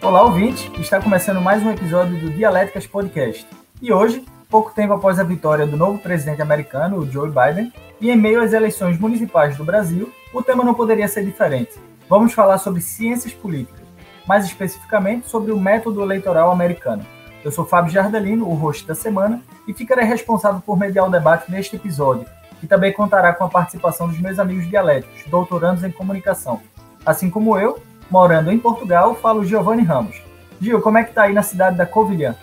Olá, ouvinte! Está começando mais um episódio do Dialéticas Podcast. E hoje, pouco tempo após a vitória do novo presidente americano, Joe Biden, e em meio às eleições municipais do Brasil, o tema não poderia ser diferente. Vamos falar sobre ciências políticas, mais especificamente sobre o método eleitoral americano. Eu sou Fábio Jardelino, o host da semana, e ficarei responsável por mediar o debate neste episódio, que também contará com a participação dos meus amigos dialéticos, doutorandos em comunicação. Assim como eu, morando em Portugal, falo Giovanni Ramos. Gil, como é que tá aí na cidade da Covilhã?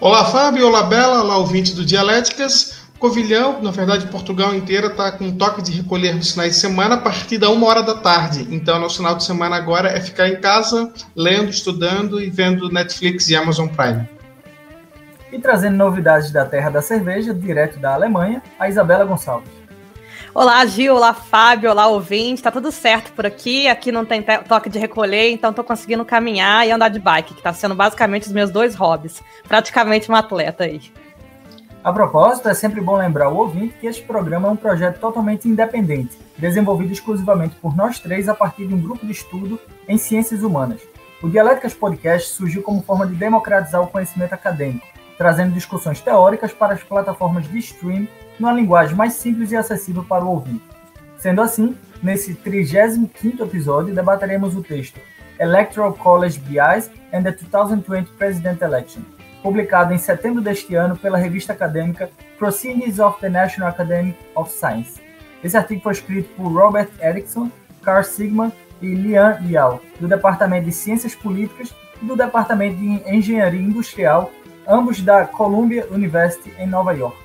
Olá, Fábio. Olá, Bela. Olá, ouvinte do Dialéticas. Covilhão, na verdade, Portugal inteira está com toque de recolher nos finais de semana a partir da uma hora da tarde. Então, nosso final de semana agora é ficar em casa, lendo, estudando e vendo Netflix e Amazon Prime. E trazendo novidades da terra da cerveja, direto da Alemanha, a Isabela Gonçalves. Olá, Gil. Olá, Fábio. Olá, ouvinte. Tá tudo certo por aqui. Aqui não tem toque de recolher, então tô conseguindo caminhar e andar de bike, que tá sendo basicamente os meus dois hobbies. Praticamente uma atleta aí. A propósito, é sempre bom lembrar o ouvinte que este programa é um projeto totalmente independente, desenvolvido exclusivamente por nós três a partir de um grupo de estudo em ciências humanas. O Dialéticas Podcast surgiu como forma de democratizar o conhecimento acadêmico, trazendo discussões teóricas para as plataformas de stream numa linguagem mais simples e acessível para o ouvinte. Sendo assim, nesse 35º episódio debateremos o texto Electoral College Bias and the 2020 President Election, publicado em setembro deste ano pela revista acadêmica Proceedings of the National Academy of Science. Esse artigo foi escrito por Robert Erickson, Carl Sigman e Lian Yao, do Departamento de Ciências Políticas e do Departamento de Engenharia Industrial, ambos da Columbia University em Nova York.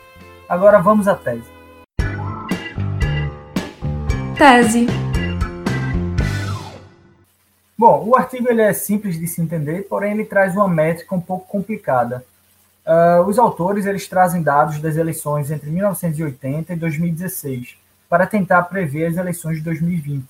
Agora vamos à tese. Tese. Bom, o artigo ele é simples de se entender, porém ele traz uma métrica um pouco complicada. Uh, os autores eles trazem dados das eleições entre 1980 e 2016 para tentar prever as eleições de 2020.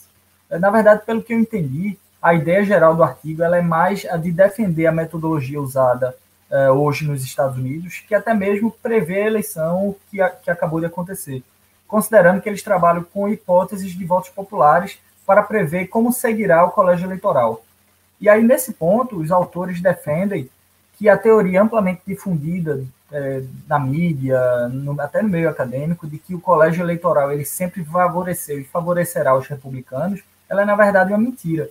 Uh, na verdade, pelo que eu entendi, a ideia geral do artigo ela é mais a de defender a metodologia usada uh, hoje nos Estados Unidos, que até mesmo prever a eleição que, a, que acabou de acontecer, considerando que eles trabalham com hipóteses de votos populares para prever como seguirá o colégio eleitoral. E aí, nesse ponto, os autores defendem que a teoria amplamente difundida é, na mídia, no, até no meio acadêmico, de que o colégio eleitoral ele sempre favoreceu e favorecerá os republicanos, ela é, na verdade, uma mentira.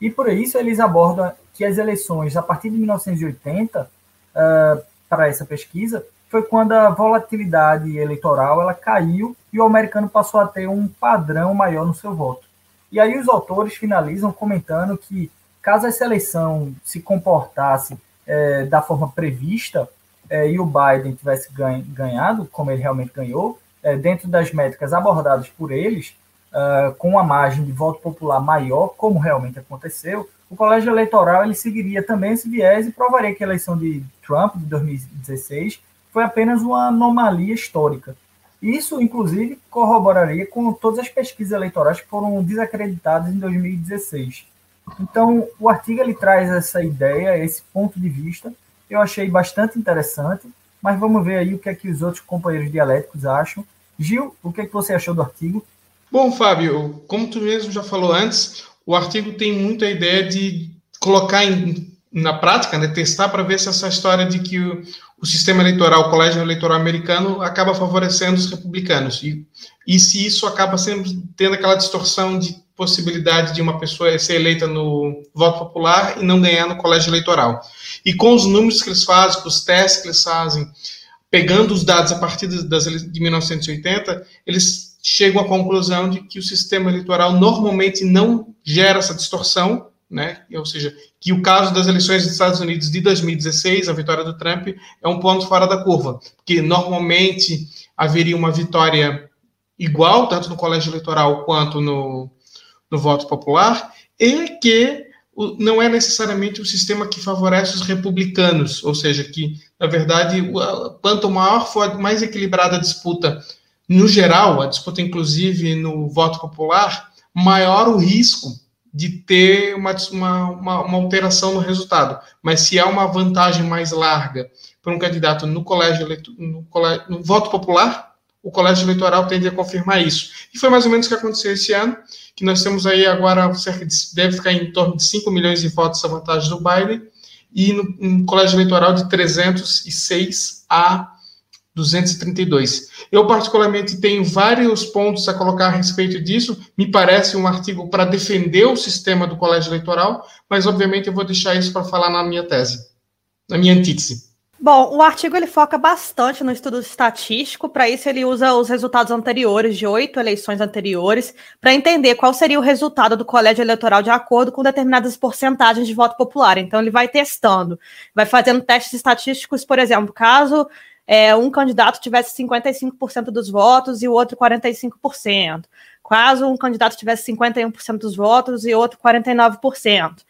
E por isso eles abordam que as eleições, a partir de 1980, uh, para essa pesquisa, foi quando a volatilidade eleitoral ela caiu e o americano passou a ter um padrão maior no seu voto. E aí os autores finalizam comentando que, caso essa eleição se comportasse é, da forma prevista é, e o Biden tivesse ganhado, como ele realmente ganhou, é, dentro das métricas abordadas por eles, uh, com uma margem de voto popular maior, como realmente aconteceu, o colégio eleitoral ele seguiria também esse viés e provaria que a eleição de Trump de 2016 foi apenas uma anomalia histórica. Isso, inclusive, corroboraria com todas as pesquisas eleitorais que foram desacreditadas em 2016. Então, o artigo ele traz essa ideia, esse ponto de vista. Eu achei bastante interessante, mas vamos ver aí o que é que os outros companheiros dialéticos acham. Gil, o que é que você achou do artigo? Bom, Fábio, como tu mesmo já falou antes, o artigo tem muito a ideia de colocar em, na prática, né, testar para ver se essa história de que o, o, sistema eleitoral, o colégio eleitoral americano, acaba favorecendo os republicanos. E, e se isso acaba sempre tendo aquela distorção de possibilidade de uma pessoa ser eleita no voto popular e não ganhar no colégio eleitoral. E com os números que eles fazem, com os testes que eles fazem, pegando os dados a partir das, de 1980, eles chegam à conclusão de que o sistema eleitoral normalmente não gera essa distorção, né? Ou seja, que o caso das eleições dos Estados Unidos de 2016, a vitória do Trump, é um ponto fora da curva, porque normalmente haveria uma vitória igual, tanto no colégio eleitoral quanto no, no voto popular, e que não é necessariamente o sistema que favorece os republicanos, ou seja, que, na verdade, quanto maior for, mais equilibrada a disputa, no geral, a disputa inclusive no voto popular, maior o risco de ter uma, uma, uma, alteração no resultado. Mas se há uma vantagem mais larga para um candidato no colégio, no, colégio, no voto popular, o colégio eleitoral tende a confirmar isso. E foi mais ou menos o que aconteceu esse ano, que nós temos aí agora cerca de, deve ficar em torno de 5 milhões de votos a vantagem do Biden, e no, um colégio eleitoral de 306 a 232. Eu, particularmente, tenho vários pontos a colocar a respeito disso. Me parece um artigo para defender o sistema do colégio eleitoral, mas, obviamente, eu vou deixar isso para falar na minha tese, na minha antítese. Bom, o artigo ele foca bastante no estudo estatístico. Para isso, ele usa os resultados anteriores de oito eleições anteriores para entender qual seria o resultado do colégio eleitoral de acordo com determinadas porcentagens de voto popular. Então, ele vai testando, vai fazendo testes estatísticos, por exemplo, caso é, um candidato tivesse 55% dos votos e o outro 45%. Caso um candidato tivesse 51% dos votos e outro 49%.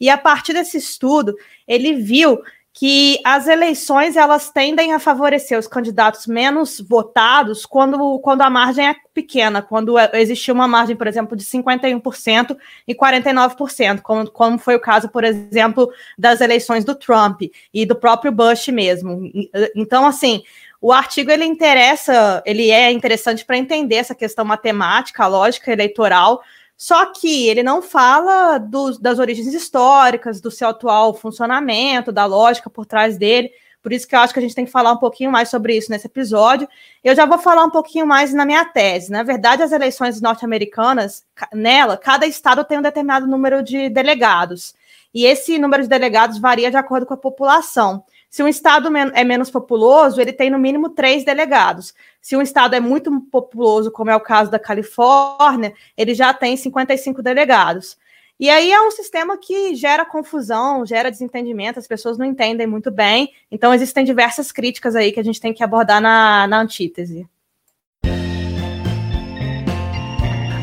E a partir desse estudo, ele viu que as eleições elas tendem a favorecer os candidatos menos votados quando, quando a margem é pequena, quando é, existe uma margem, por exemplo, de 51% e 49%, como, como foi o caso, por exemplo, das eleições do Trump e do próprio Bush mesmo. Então, assim, o artigo ele interessa, ele é interessante para entender essa questão matemática, lógica eleitoral, só que ele não fala do, das origens históricas, do seu atual funcionamento, da lógica por trás dele. Por isso que eu acho que a gente tem que falar um pouquinho mais sobre isso nesse episódio. Eu já vou falar um pouquinho mais na minha tese. Na verdade, as eleições norte-americanas, nela, cada estado tem um determinado número de delegados. E esse número de delegados varia de acordo com a população. Se um estado é menos populoso, ele tem no mínimo três delegados. Se um estado é muito populoso, como é o caso da Califórnia, ele já tem 55 delegados. E aí é um sistema que gera confusão, gera desentendimento, as pessoas não entendem muito bem. Então, existem diversas críticas aí que a gente tem que abordar na, na antítese.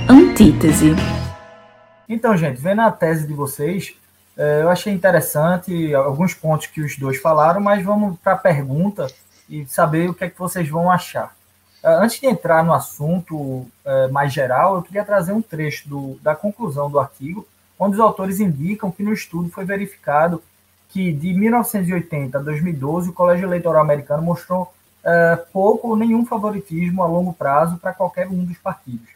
Antítese. Então, gente, vendo a tese de vocês, eu achei interessante alguns pontos que os dois falaram, mas vamos para a pergunta e saber o que é que vocês vão achar. É, antes de entrar no assunto é, mais geral, eu queria trazer um trecho do, da conclusão do artigo, onde os autores indicam que no estudo foi verificado que de 1980 a 2012 o Colégio Eleitoral Americano mostrou pouco ou nenhum favoritismo a longo prazo para qualquer um dos partidos.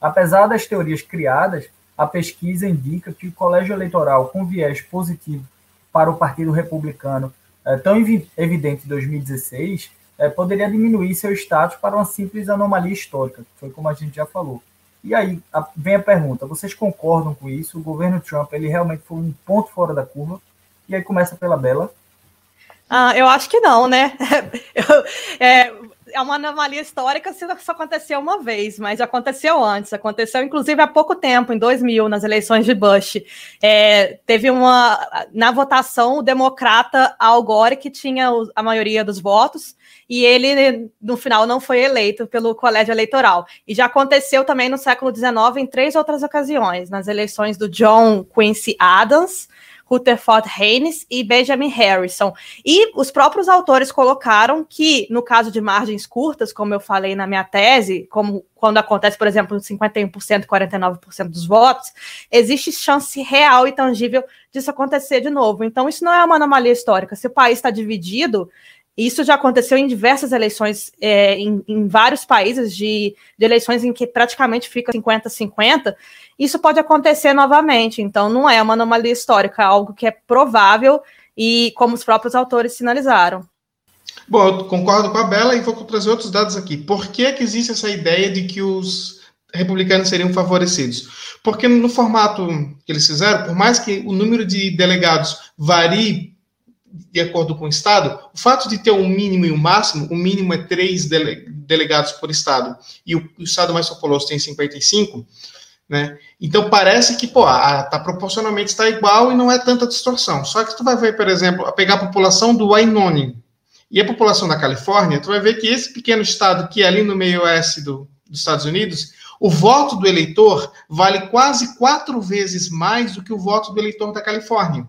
Apesar das teorias criadas, a pesquisa indica que o colégio eleitoral com viés positivo para o Partido Republicano, é, tão evidente em 2016, é, poderia diminuir seu status para uma simples anomalia histórica, foi como a gente já falou. E aí a, vem a pergunta: vocês concordam com isso? O governo Trump ele realmente foi um ponto fora da curva? E aí começa pela Bela. Ah, eu acho que não, né? Eu, é, é uma anomalia histórica se isso aconteceu uma vez, mas aconteceu antes. Aconteceu, inclusive, há pouco tempo, em 2000, nas eleições de Bush. É, teve uma. Na votação, o democrata Al Gore, que tinha a maioria dos votos, e ele, no final, não foi eleito pelo colégio eleitoral. E já aconteceu também no século XIX em três outras ocasiões: nas eleições do John Quincy Adams Rutherford Haynes e Benjamin Harrison. E os próprios autores colocaram que, no caso de margens curtas, como eu falei na minha tese, como quando acontece, por exemplo, 51%, 49% dos votos, existe chance real e tangível disso acontecer de novo. Então, isso não é uma anomalia histórica. Se o país está dividido, isso já aconteceu em diversas eleições, é, em, em, vários países, de, de, eleições em que praticamente fica 50-50. Isso pode acontecer novamente. Então, não é uma anomalia histórica, é algo que é provável e como os próprios autores sinalizaram. Bom, eu concordo com a Bela e vou trazer outros dados aqui. Por que, que existe essa ideia de que os republicanos seriam favorecidos? Porque no formato que eles fizeram, por mais que o número de delegados varie de acordo com o Estado, o fato de ter um mínimo e um máximo, o mínimo é três dele, delegados por Estado, e o, o, Estado mais populoso tem 55, né? Então parece que, pô, a, tá proporcionalmente está igual e não é tanta distorção. Só que tu vai ver, por exemplo, pegar a população do Wyoming e a população da Califórnia, tu vai ver que esse pequeno estado que é ali no meio oeste do, dos Estados Unidos, o voto do eleitor vale quase quatro vezes mais do que o voto do eleitor da Califórnia.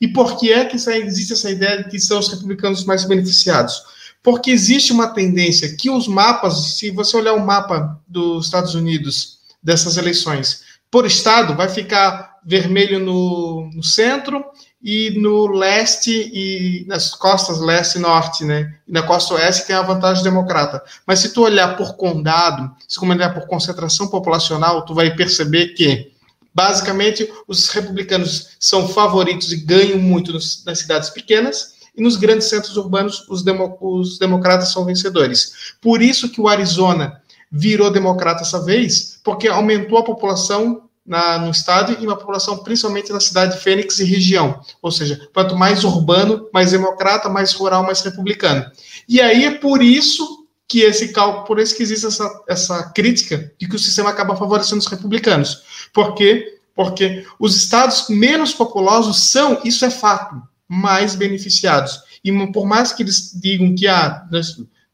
E por que é que existe essa ideia de que são os republicanos mais beneficiados? Porque existe uma tendência que os mapas, se você olhar o mapa dos Estados Unidos dessas eleições, por estado, vai ficar vermelho no, no centro e no leste e nas costas leste e norte, né? E na costa oeste tem a vantagem democrata. Mas se tu olhar por condado, se tu olhar por concentração populacional, tu vai perceber que basicamente os republicanos são favoritos e ganham muito nos, nas cidades pequenas e nos grandes centros urbanos os, demo, os democratas são vencedores. Por isso que o Arizona virou democrata essa vez, porque aumentou a população na, no estado e uma população principalmente na cidade de Fênix e região. Ou seja, quanto mais urbano, mais democrata, mais rural, mais republicano. E aí é por isso que esse cálculo, por isso que existe essa, essa crítica de que o sistema acaba favorecendo os republicanos. Por quê? Porque os estados menos populosos são, isso é fato, mais beneficiados. E por mais que eles digam que ah,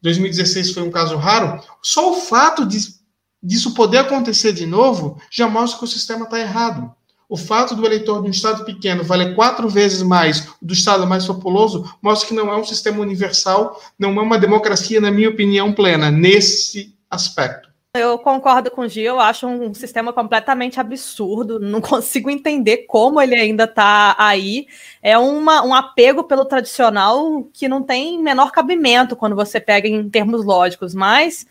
2016 foi um caso raro, só o fato de disso poder acontecer de novo, já mostra que o sistema está errado. O fato do eleitor de um estado pequeno valer quatro vezes mais do estado mais populoso mostra que não é um sistema universal, não é uma democracia, na minha opinião, plena, nesse aspecto. Eu concordo com o Gil, eu acho um sistema completamente absurdo, não consigo entender como ele ainda está aí. É uma, um apego pelo tradicional que não tem menor cabimento quando você pega em termos lógicos, mas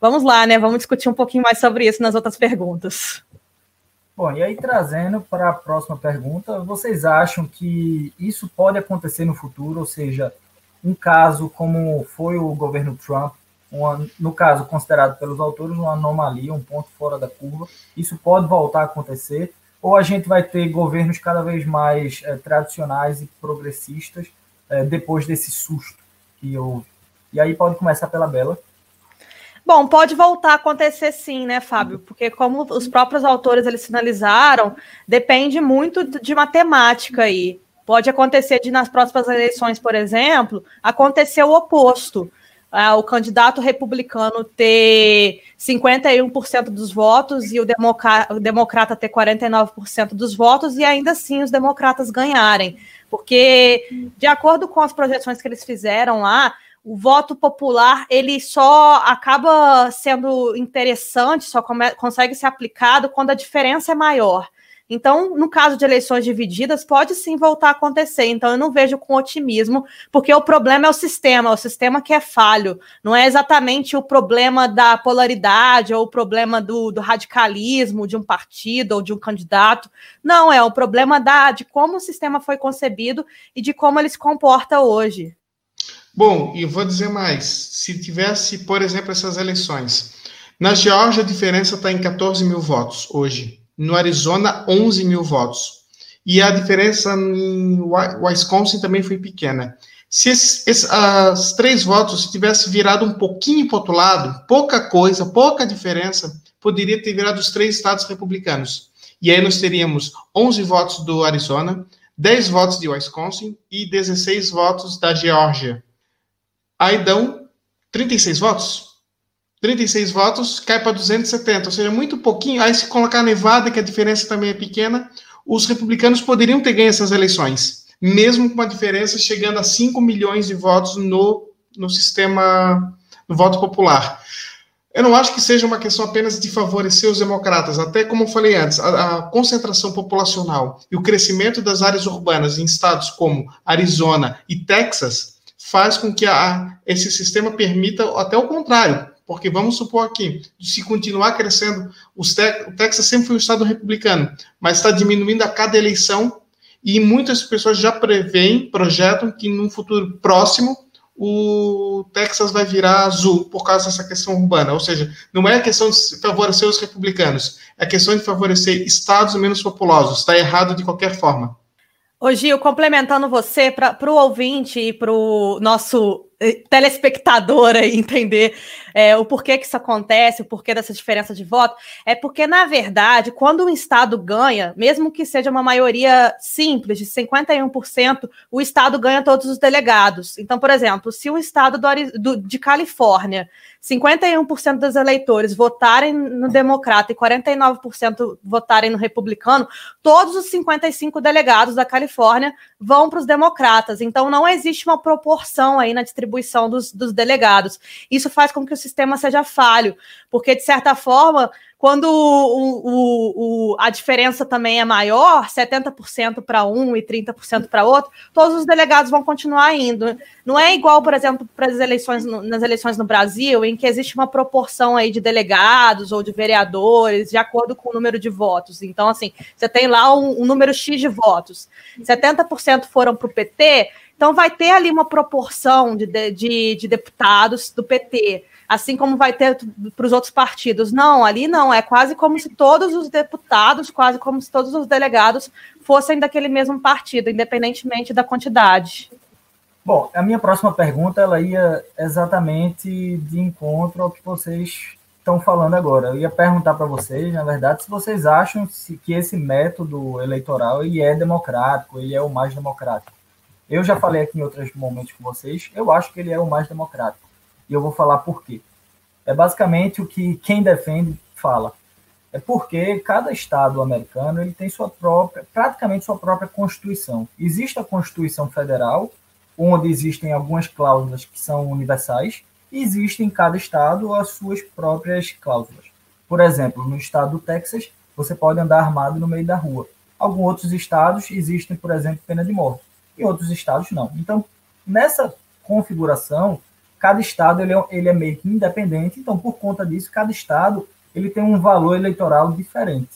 Vamos lá, né? Vamos discutir um pouquinho mais sobre isso nas outras perguntas. Bom, e aí trazendo para a próxima pergunta, vocês acham que isso pode acontecer no futuro? Ou seja, um caso como foi o governo Trump, uma, no caso considerado pelos autores uma anomalia, um ponto fora da curva, isso pode voltar a acontecer? Ou a gente vai ter governos cada vez mais é, tradicionais e progressistas é, depois desse susto que houve? E aí pode começar pela Bela. Bom, pode voltar a acontecer sim, né, Fábio? Porque como os próprios autores eles sinalizaram, depende muito de matemática aí. Pode acontecer de nas próximas eleições, por exemplo, acontecer o oposto. Ah, o candidato republicano ter 51% dos votos e o, democrata, o democrata ter 49% dos votos e ainda assim os democratas ganharem. Porque, de acordo com as projeções que eles fizeram lá, o voto popular ele só acaba sendo interessante, só come, consegue ser aplicado quando a diferença é maior. Então, no caso de eleições divididas, pode sim voltar a acontecer. Então, eu não vejo com otimismo, porque o problema é o sistema, é o sistema que é falho. Não é exatamente o problema da polaridade ou o problema do, do radicalismo de um partido ou de um candidato. Não, é o problema da, de como o sistema foi concebido e de como ele se comporta hoje. Bom, e vou dizer mais: se tivesse, por exemplo, essas eleições, na Geórgia a diferença está em 14 mil votos hoje, no Arizona 11 mil votos, e a diferença em Wisconsin também foi pequena. Se esses, as três votos tivesse virado um pouquinho para outro lado, pouca coisa, pouca diferença, poderia ter virado os três estados republicanos. E aí nós teríamos 11 votos do Arizona, 10 votos de Wisconsin e 16 votos da Geórgia. Aí dão 36 votos. 36 votos cai para 270, ou seja, muito pouquinho. Aí se colocar Nevada, que a diferença também é pequena, os republicanos poderiam ter ganho essas eleições, mesmo com a diferença chegando a 5 milhões de votos no, no sistema do voto popular. Eu não acho que seja uma questão apenas de favorecer os democratas, até como eu falei antes, a, a, concentração populacional e o crescimento das áreas urbanas em estados como Arizona e Texas faz com que a, esse sistema permita até o contrário, porque vamos supor aqui, se continuar crescendo, te, o Texas sempre foi um estado republicano, mas está diminuindo a cada eleição e muitas pessoas já preveem, projetam que num futuro próximo o Texas vai virar azul por causa dessa questão urbana. Ou seja, não é a questão de favorecer os republicanos, é a questão de favorecer estados menos populosos. Está errado de qualquer forma. Ô Gil, complementando você, para o ouvinte e para o nosso telespectador aí entender é, o porquê que isso acontece, o porquê dessa diferença de voto, é porque, na verdade, quando um Estado ganha, mesmo que seja uma maioria simples, de 51%, o Estado ganha todos os delegados. Então, por exemplo, se o Estado do, do, de Califórnia 51% dos eleitores votarem no democrata e 49% votarem no republicano, todos os 55 delegados da Califórnia vão para os democratas. Então, não existe uma proporção aí na distribuição dos, dos delegados. Isso faz com que o sistema seja falho, porque, de certa forma, quando o, o, como a diferença também é maior, 70% para um e 30% para outro, todos os delegados vão continuar indo. Não é igual, por exemplo, para as eleições nas eleições no Brasil, em que existe uma proporção aí de delegados ou de vereadores de acordo com o número de votos. Então, assim, você tem lá um, um número X de votos. 70% foram para o PT, então vai ter ali uma proporção de, de, de deputados do PT assim como vai ter para os outros partidos. Não, ali não, é quase como se todos os deputados, quase como se todos os delegados fossem daquele mesmo partido, independentemente da quantidade. Bom, a minha próxima pergunta ela ia exatamente de encontro ao que vocês estão falando agora. Eu ia perguntar para vocês, na verdade, se vocês acham que esse método eleitoral ele é democrático, ele é o mais democrático. Eu já falei aqui em outros momentos com vocês, eu acho que ele é o mais democrático e eu vou falar por quê. É basicamente o que quem defende fala. É porque cada estado americano ele tem sua própria, praticamente sua própria constituição. Existe a Constituição Federal, onde existem algumas cláusulas que são universais, e existe em cada estado as suas próprias cláusulas. Por exemplo, no estado do Texas, você pode andar armado no meio da rua. Alguns outros estados existem, por exemplo, pena de morte. Outros estados, não. Então, nessa configuração, cada estado ele é, ele é meio que independente, então por conta disso cada estado ele tem um valor eleitoral diferente.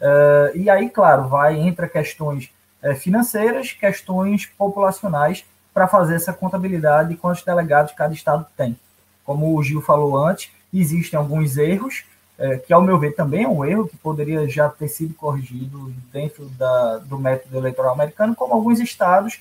Uh, e aí, claro, vai entre questões uh, financeiras, questões populacionais para fazer essa contabilidade de quantos delegados cada estado tem. Como o Gil falou antes, existem alguns erros, uh, que ao meu ver também é um erro que poderia já ter sido corrigido dentro da, do método eleitoral americano, como alguns estados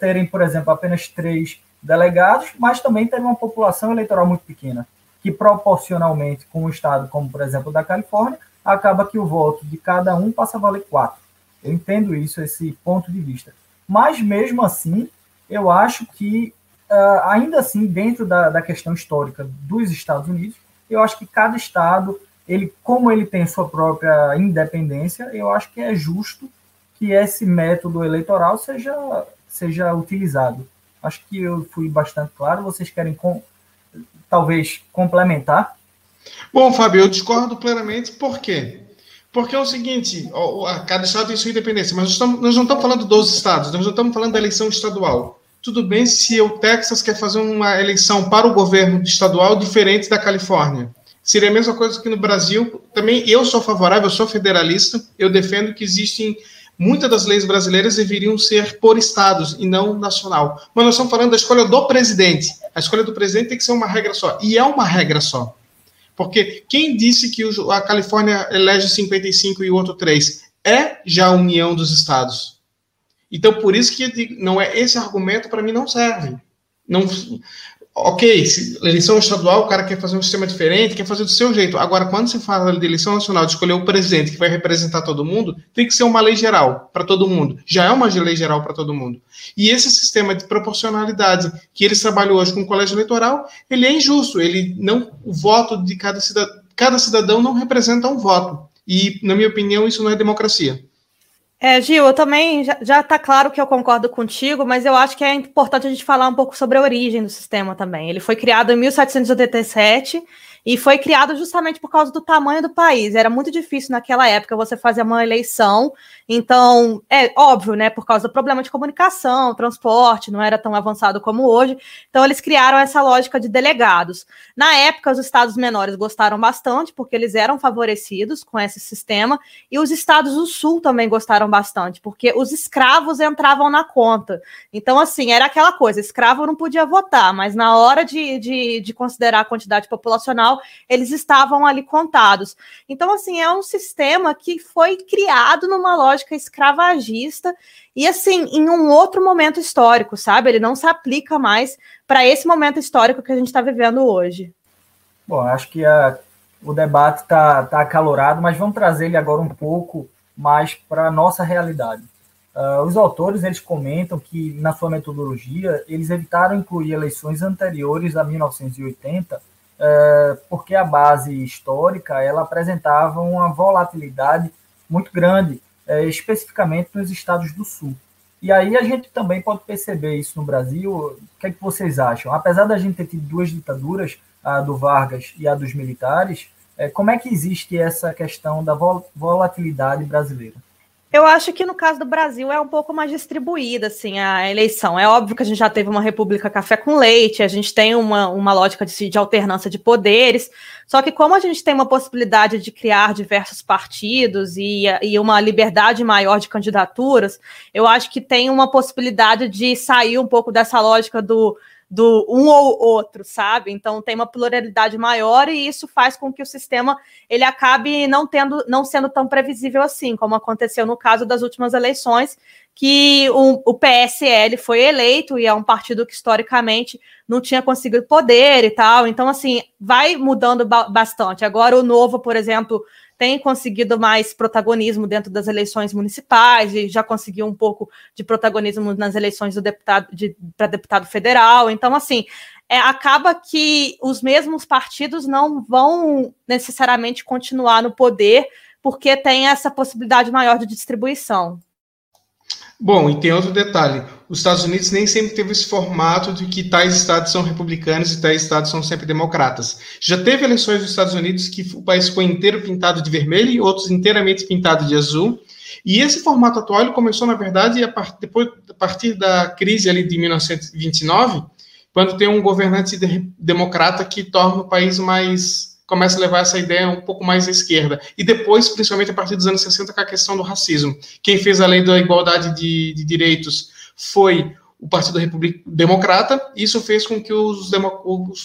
terem, por exemplo, apenas três delegados, mas também teve uma população eleitoral muito pequena, que proporcionalmente com um estado como, por exemplo, da Califórnia, acaba que o voto de cada um passa a valer quatro. Eu entendo isso, esse ponto de vista. Mas, mesmo assim, eu acho que, uh, ainda assim, dentro da, da questão histórica dos Estados Unidos, eu acho que cada estado, ele, como ele tem sua própria independência, eu acho que é justo que esse método eleitoral seja, seja utilizado. Acho que eu fui bastante claro. Vocês querem com, talvez complementar? Bom, Fábio, eu discordo plenamente. Por quê? Porque é o seguinte: cada estado tem sua independência, mas nós, não estamos falando dos estados, nós não estamos falando da eleição estadual. Tudo bem se o Texas quer fazer uma eleição para o governo estadual diferente da Califórnia. Seria a mesma coisa que no Brasil. Também eu sou favorável, eu sou federalista, eu defendo que existem Muitas das leis brasileiras deveriam ser por estados e não nacional. Mas nós estamos falando da escolha do presidente. A escolha do presidente tem que ser uma regra só. E é uma regra só. Porque quem disse que a Califórnia elege 55 e o outro 3? É já a união dos estados. Então, por isso que não é esse argumento para mim não serve. Não, ok, eleição estadual, o cara quer fazer um sistema diferente, quer fazer do seu jeito. Agora, quando se fala de eleição nacional, de escolher o presidente que vai representar todo mundo, tem que ser uma lei geral para todo mundo. Já é uma lei geral para todo mundo. E esse sistema de proporcionalidade que eles trabalham hoje com o colégio eleitoral, ele é injusto. Ele não, o voto de cada cidadão, cada cidadão não representa um voto. E, na minha opinião, isso não é democracia. É, Gil, eu também já, já tá claro que eu concordo contigo, mas eu acho que é importante a gente falar um pouco sobre a origem do sistema também. Ele foi criado em 1787 e foi criado justamente por causa do tamanho do país. Era muito difícil naquela época você fazer uma eleição. Então, é óbvio, né? Por causa do problema de comunicação, transporte, não era tão avançado como hoje. Então, eles criaram essa lógica de delegados. Na época, os estados menores gostaram bastante, porque eles eram favorecidos com esse sistema, e os estados do sul também gostaram bastante, porque os escravos entravam na conta. Então, assim, era aquela coisa: escravo não podia votar, mas na hora de, de, de considerar a quantidade populacional, eles estavam ali contados. Então, assim, é um sistema que foi criado numa lógica escravagista e, assim, em um outro momento histórico, sabe? Ele não se aplica mais para esse momento histórico que a gente está vivendo hoje. Bom, acho que a, o debate está tá acalorado, mas vamos trazer ele agora um pouco mais para a nossa realidade. Uh, os autores eles comentam que na sua metodologia eles evitaram incluir eleições anteriores a 1980 é, porque a base histórica ela apresentava uma volatilidade muito grande, é, especificamente nos estados do Sul. E aí a gente também pode perceber isso no Brasil. O que, é que vocês acham? Apesar da gente ter tido duas ditaduras, a do Vargas e a dos militares, É, como é que existe essa questão da volatilidade brasileira? Eu acho que no caso do Brasil é um pouco mais distribuída, assim, a eleição. É óbvio que a gente já teve uma república café com leite, a gente tem uma, uma lógica de, de alternância de poderes, só que como a gente tem uma possibilidade de criar diversos partidos e, e uma liberdade maior de candidaturas, eu acho que tem uma possibilidade de sair um pouco dessa lógica do do um ou outro, sabe? Então tem uma pluralidade maior e isso faz com que o sistema ele acabe não tendo, não sendo tão previsível assim, como aconteceu no caso das últimas eleições, que o, o PSL foi eleito e é um partido que historicamente não tinha conseguido poder e tal. Então assim vai mudando ba bastante. Agora o novo, por exemplo, tem conseguido mais protagonismo dentro das eleições municipais e já conseguiu um pouco de protagonismo nas eleições do deputado de, para deputado federal. Então, assim, é, acaba que os mesmos partidos não vão necessariamente continuar no poder porque tem essa possibilidade maior de distribuição. Bom, e tem outro detalhe: os Estados Unidos nem sempre teve esse formato de que tais estados são republicanos e tais estados são sempre democratas. Já teve eleições nos Estados Unidos que o país foi inteiro pintado de vermelho e outros inteiramente pintado de azul. E esse formato atual começou, na verdade, a depois, a partir da crise ali de 1929, quando tem um governante de, democrata que torna o país mais começa a levar essa ideia um pouco mais à esquerda. E depois, principalmente a partir dos anos 60, com a questão do racismo. Quem fez a lei da igualdade de, de direitos foi o Partido Republicano Democrata, e isso fez com que os,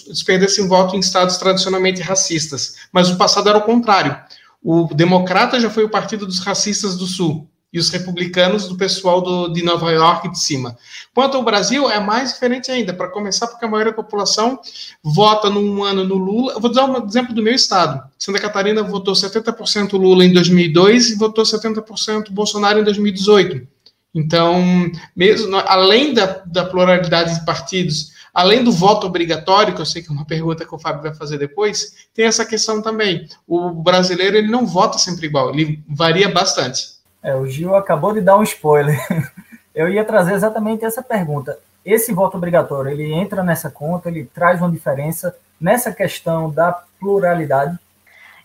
os perdessem voto em estados tradicionalmente racistas. Mas o passado era o contrário. O Democrata já foi o partido dos racistas do Sul, e os republicanos do pessoal do, de Nova York de cima. Quanto ao Brasil, é mais diferente ainda, para começar, porque a maioria da população vota num ano no Lula. Eu vou dar um exemplo do meu estado. Santa Catarina votou 70% Lula em 2002 e votou 70% Bolsonaro em 2018. Então, mesmo além da, da pluralidade de partidos, além do voto obrigatório, que eu sei que é uma pergunta que o Fábio vai fazer depois, tem essa questão também. O brasileiro ele não vota sempre igual, ele varia bastante. É, o Gil acabou de dar um spoiler. Eu ia trazer exatamente essa pergunta. Esse voto obrigatório, ele entra nessa conta, ele traz uma diferença nessa questão da pluralidade?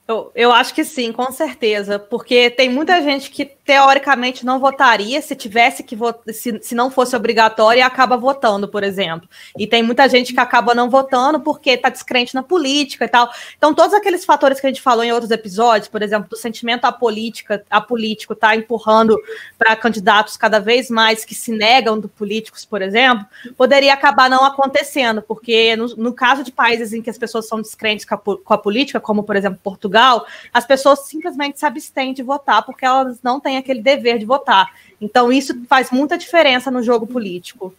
Eu, eu acho que sim, com certeza, porque tem muita gente que teoricamente não votaria se tivesse que votar, se, se não fosse obrigatório e acaba votando, por exemplo. E tem muita gente que acaba não votando porque está descrente na política e tal. Então, todos aqueles fatores que a gente falou em outros episódios, por exemplo, do sentimento à política, a político tá empurrando para candidatos cada vez mais que se negam do políticos, por exemplo, poderia acabar não acontecendo, porque no, no caso de países em que as pessoas são descrentes com a, com a política, como por exemplo Portugal, as pessoas simplesmente se abstêm de votar porque elas não têm aquele dever de votar. Então, isso faz muita diferença no jogo político.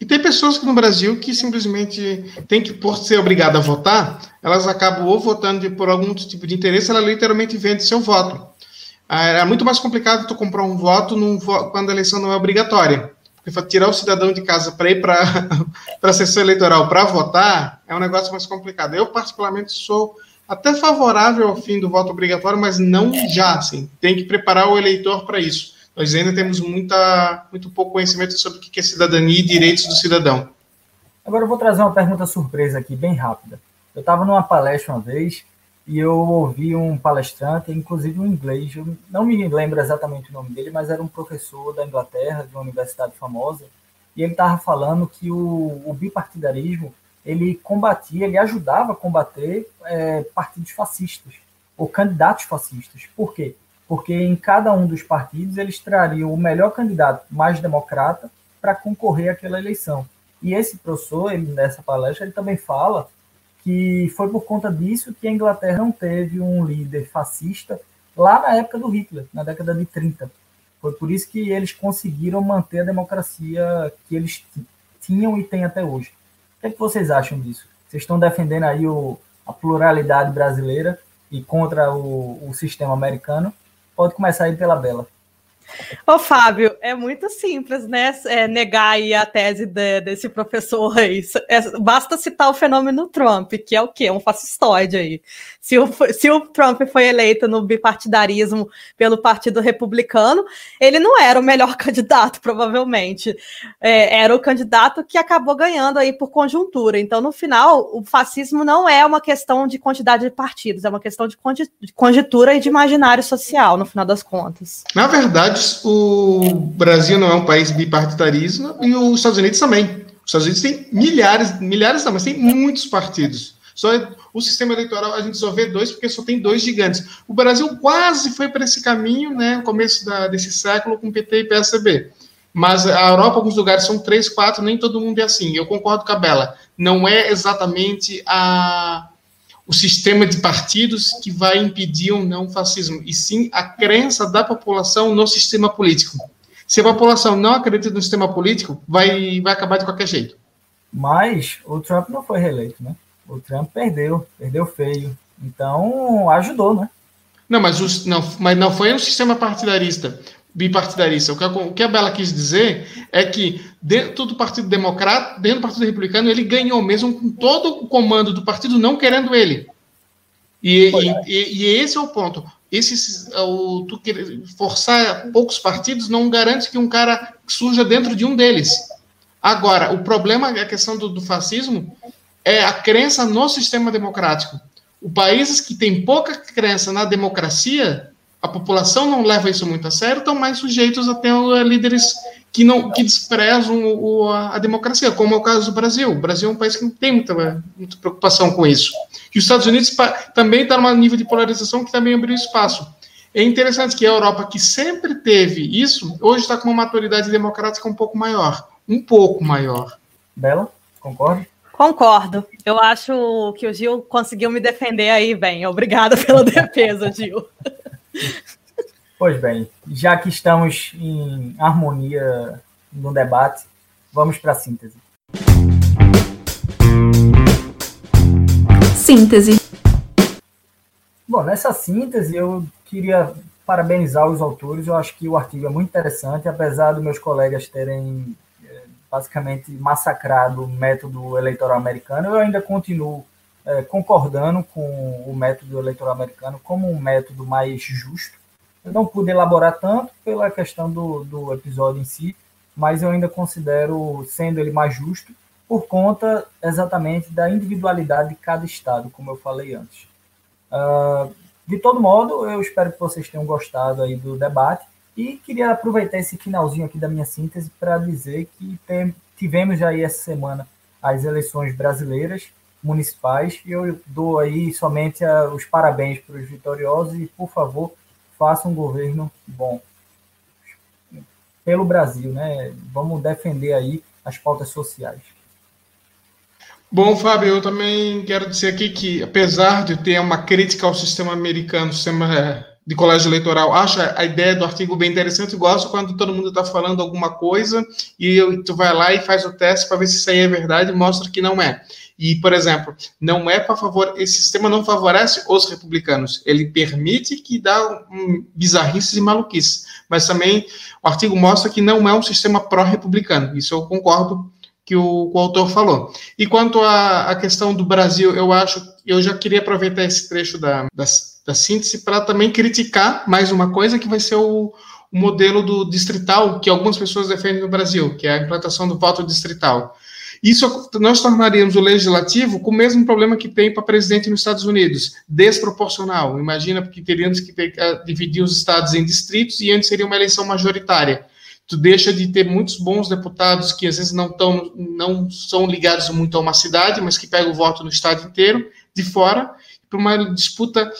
E tem pessoas no Brasil que simplesmente tem que, por ser obrigada a votar, elas acabam ou votando de, por algum tipo de interesse, ela literalmente vende seu voto. Ah, é muito mais complicado tu comprar um voto num, quando a eleição não é obrigatória. Porque tirar o cidadão de casa para ir para a sessão eleitoral para votar é um negócio mais complicado. Eu, particularmente, sou até favorável ao fim do voto obrigatório, mas não já, assim. Tem que preparar o eleitor para isso. Nós ainda temos muita, muito pouco conhecimento sobre o que é cidadania e direitos do cidadão. Agora eu vou trazer uma pergunta surpresa aqui, bem rápida. Eu estava numa palestra uma vez e eu ouvi um palestrante, inclusive um inglês, eu não me lembro exatamente o nome dele, mas era um professor da Inglaterra, de uma universidade famosa, e ele estava falando que o, o bipartidarismo ele combatia, ele ajudava a combater é, partidos fascistas ou candidatos fascistas. Por quê? Porque em cada um dos partidos eles trariam o melhor candidato mais democrata para concorrer àquela eleição. E esse professor, ele, nessa palestra, ele também fala que foi por conta disso que a Inglaterra não teve um líder fascista lá na época do Hitler, na década de 30. Foi por isso que eles conseguiram manter a democracia que eles tinham e têm até hoje. O que, é que vocês acham disso? Vocês estão defendendo aí o, a pluralidade brasileira e contra o, o sistema americano? Pode começar aí pela Bela. Ô, Fábio, é muito simples, né? É negar a tese de, desse professor aí. É, basta citar o fenômeno Trump, que é o quê? Um fascistoide aí. Se o, se o Trump foi eleito no bipartidarismo pelo Partido Republicano, ele não era o melhor candidato, provavelmente. É, era o candidato que acabou ganhando aí por conjuntura. Então, no final, o fascismo não é uma questão de quantidade de partidos, é uma questão de conjuntura e de imaginário social, no final das contas. Na verdade, o Brasil não é um país bipartidarismo e os Estados Unidos também. Os Estados Unidos têm milhares, milhares não, mas tem muitos partidos. Só o sistema eleitoral a gente só vê dois porque só tem dois gigantes. O Brasil quase foi para esse caminho, né, no começo da, desse século com PT e PSDB. Mas a Europa, alguns lugares são três, quatro, nem todo mundo é assim. Eu concordo com a Bela. Não é exatamente a, o sistema de partidos que vai impedir ou não o fascismo, e sim a crença da população no sistema político. Se a população não acredita no sistema político, vai, vai acabar de qualquer jeito. Mas o Trump não foi reeleito, né? O Trump perdeu, perdeu feio. Então, ajudou, né? Não, mas, os, não, mas não foi um sistema partidarista bipartidarista. O que, a, o que a Bela quis dizer é que dentro do Partido Democrata, dentro do Partido Republicano, ele ganhou mesmo com todo o comando do partido não querendo ele. E, e, e, e esse é o ponto. Esse, o, tu forçar poucos partidos não garante que um cara surja dentro de um deles. Agora, o problema, a questão do, do fascismo, é a crença no sistema democrático. O países que têm pouca crença na democracia a população não leva isso muito a sério, estão mais sujeitos a ter eh, líderes que não que desprezam o, a, a, democracia, como é o caso do Brasil. O Brasil é um país que não tem muita, muita preocupação com isso. E os Estados Unidos também está num nível de polarização que também abriu espaço. É interessante que a Europa, que sempre teve isso, hoje está com uma maturidade democrática um pouco maior. Um pouco maior. Bela, concorda? Concordo. Eu acho que o Gil conseguiu me defender aí bem. Obrigada pela defesa, Gil. Pois bem, já que estamos em harmonia no debate, vamos para a síntese. Síntese. Bom, nessa síntese eu queria parabenizar os autores. Eu acho que o artigo é muito interessante, apesar dos meus colegas terem é, basicamente massacrado o método eleitoral americano, eu ainda continuo é, concordando com o método eleitoral americano como um método mais justo. Eu não pude elaborar tanto pela questão do, do episódio em si, mas eu ainda considero sendo ele mais justo por conta exatamente da individualidade de cada estado, como eu falei antes. Uh, de todo modo, eu espero que vocês tenham gostado aí do debate e queria aproveitar esse finalzinho aqui da minha síntese para dizer que tem, tivemos aí essa semana as eleições brasileiras municipais. E eu dou aí somente a, os parabéns para os vitoriosos e, por favor, façam um governo bom pelo Brasil, né? Vamos defender aí as pautas sociais. Bom, Fábio, eu também quero dizer aqui que, apesar de ter uma crítica ao sistema americano, sistema é, de colégio eleitoral, acho a ideia do artigo bem interessante. Gosto quando todo mundo está falando alguma coisa e tu vai lá e faz o teste para ver se isso aí é verdade e mostra que não é. E, por exemplo, não é para favor, esse sistema não favorece os republicanos. Ele permite que dá um, bizarrices e maluquices. Mas também o artigo mostra que não é um sistema pró-republicano. Isso eu concordo que o, o, autor falou. E quanto à, à, questão do Brasil, eu acho, eu já queria aproveitar esse trecho da, da, da síntese para também criticar mais uma coisa que vai ser o, o modelo do distrital que algumas pessoas defendem no Brasil, que é a implantação do voto distrital. Isso nós tornaríamos o legislativo com o mesmo problema que tem para presidente nos Estados Unidos, desproporcional. Imagina porque teríamos que ter, uh, dividir os estados em distritos e antes seria uma eleição majoritária. Tu deixa de ter muitos bons deputados que às vezes não tão, não são ligados muito a uma cidade, mas que pegam o voto no estado inteiro de fora para uma disputa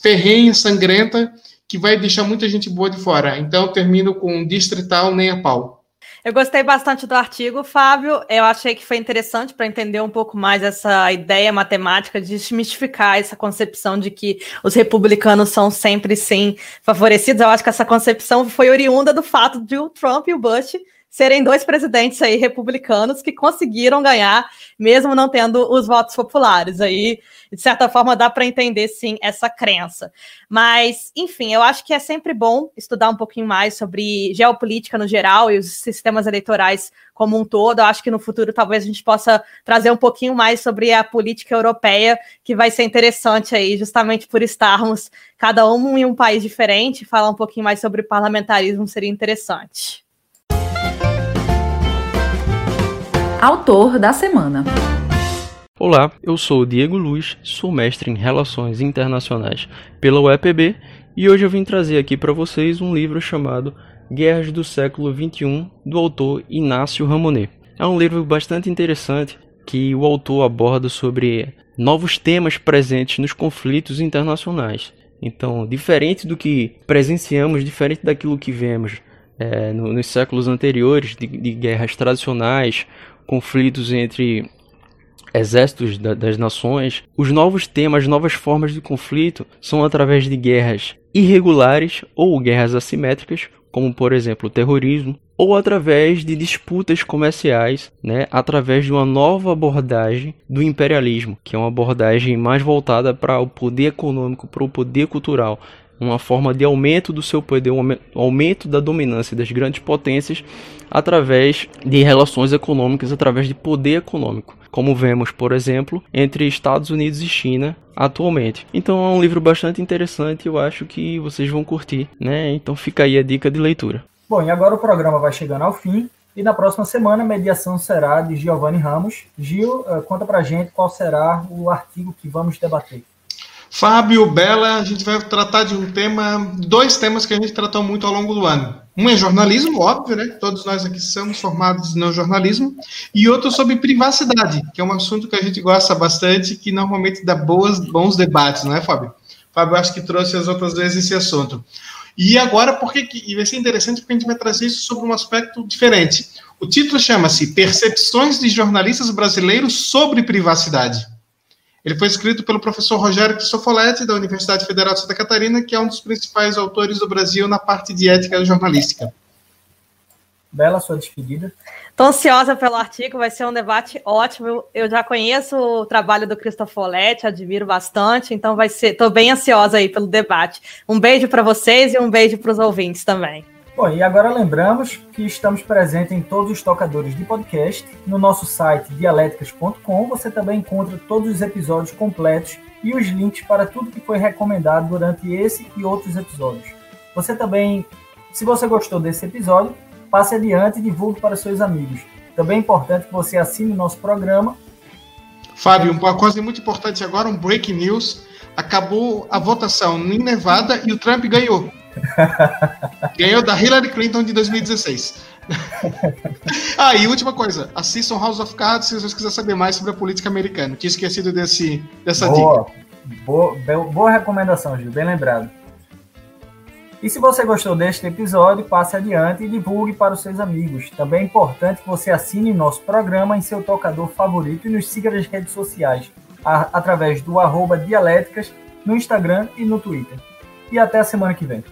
ferrenha, sangrenta, que vai deixar muita gente boa de fora. Então, termino com distrital nem a pau. Eu gostei bastante do artigo, Fábio. Eu achei que foi interessante para entender um pouco mais essa ideia matemática de desmistificar essa concepção de que os republicanos são sempre sim favorecidos. Eu acho que essa concepção foi oriunda do fato de o Trump e o Bush serem dois presidentes aí republicanos que conseguiram ganhar, mesmo não tendo os votos populares. Aí, de certa forma, dá para entender sim essa crença. Mas, enfim, eu acho que é sempre bom estudar um pouquinho mais sobre geopolítica no geral e os sistemas eleitorais como um todo. Eu acho que no futuro talvez a gente possa trazer um pouquinho mais sobre a política europeia, que vai ser interessante aí, justamente por estarmos cada um em um país diferente, falar um pouquinho mais sobre parlamentarismo seria interessante. Autor da semana. Olá, eu sou Diego Luz, sou mestre em Relações Internacionais pela UEPB e hoje eu vim trazer aqui para vocês um livro chamado Guerras do Século XXI, do autor Inácio Ramonet. É um livro bastante interessante que o autor aborda sobre novos temas presentes nos conflitos internacionais. Então, diferente do que presenciamos, diferente daquilo que vemos é, no, nos séculos anteriores de, de, guerras tradicionais, conflitos entre exércitos da, das nações, os novos temas, novas formas de conflito são através de guerras irregulares ou guerras assimétricas, como por exemplo o terrorismo, ou através de disputas comerciais, né, através de uma nova abordagem do imperialismo, que é uma abordagem mais voltada para o poder econômico, para o poder cultural, uma forma de aumento do seu poder, um aumento da dominância das grandes potências através de relações econômicas, através de poder econômico, como vemos, por exemplo, entre Estados Unidos e China atualmente. Então é um livro bastante interessante, eu acho que vocês vão curtir, né? Então fica aí a dica de leitura. Bom, e agora o programa vai chegando ao fim. E na próxima semana a mediação será de Giovanni Ramos. Gil, eh, conta pra gente qual será o artigo que vamos debater. Fábio, Bela, a gente vai tratar de um tema, dois temas que a gente tratou muito ao longo do ano. Um é jornalismo, óbvio, né? Todos nós aqui somos formados no jornalismo. E outro sobre privacidade, que é um assunto que a gente gosta bastante, que normalmente dá boas, bons debates, não é, Fábio? Fábio, acho que trouxe as outras vezes esse assunto. E agora, porque e vai ser interessante porque a gente vai trazer isso sobre um aspecto diferente. O título chama-se Percepções de Jornalistas Brasileiros sobre Privacidade. Ele foi escrito pelo professor Rogério Cristofoletti, da Universidade Federal de Santa Catarina, que é um dos principais autores do Brasil na parte de ética jornalística. Bela, sua despedida. Estou ansiosa pelo artigo, vai ser um debate ótimo. Eu já conheço o trabalho do Cristofoletti, admiro bastante, então vai ser. Estou bem ansiosa aí pelo debate. Um beijo para vocês e um beijo para os ouvintes também. Bom, e agora lembramos que estamos presentes em todos os tocadores de podcast. No nosso site dialéticas.com você também encontra todos os episódios completos e os links para tudo que foi recomendado durante esse e outros episódios. Você também, se você gostou desse episódio, passe adiante e divulgue para seus amigos. Também é importante que você assine o nosso programa. Fábio, uma coisa muito importante agora, um breaking news. Acabou a votação em Nevada e o Trump ganhou. Ganhou da Hillary Clinton de 2016. ah, e última coisa, assistam House of Cards se vocês quiserem saber mais sobre a política americana. Tinha esquecido desse, dessa boa, dica. Boa, boa recomendação, Gil, bem lembrado. E se você gostou deste episódio, passe adiante e divulgue para os seus amigos. Também é importante que você assine nosso programa em seu tocador favorito e nos siga nas redes sociais, a, através do arroba Dialéticas no Instagram e no Twitter. E até a semana que vem.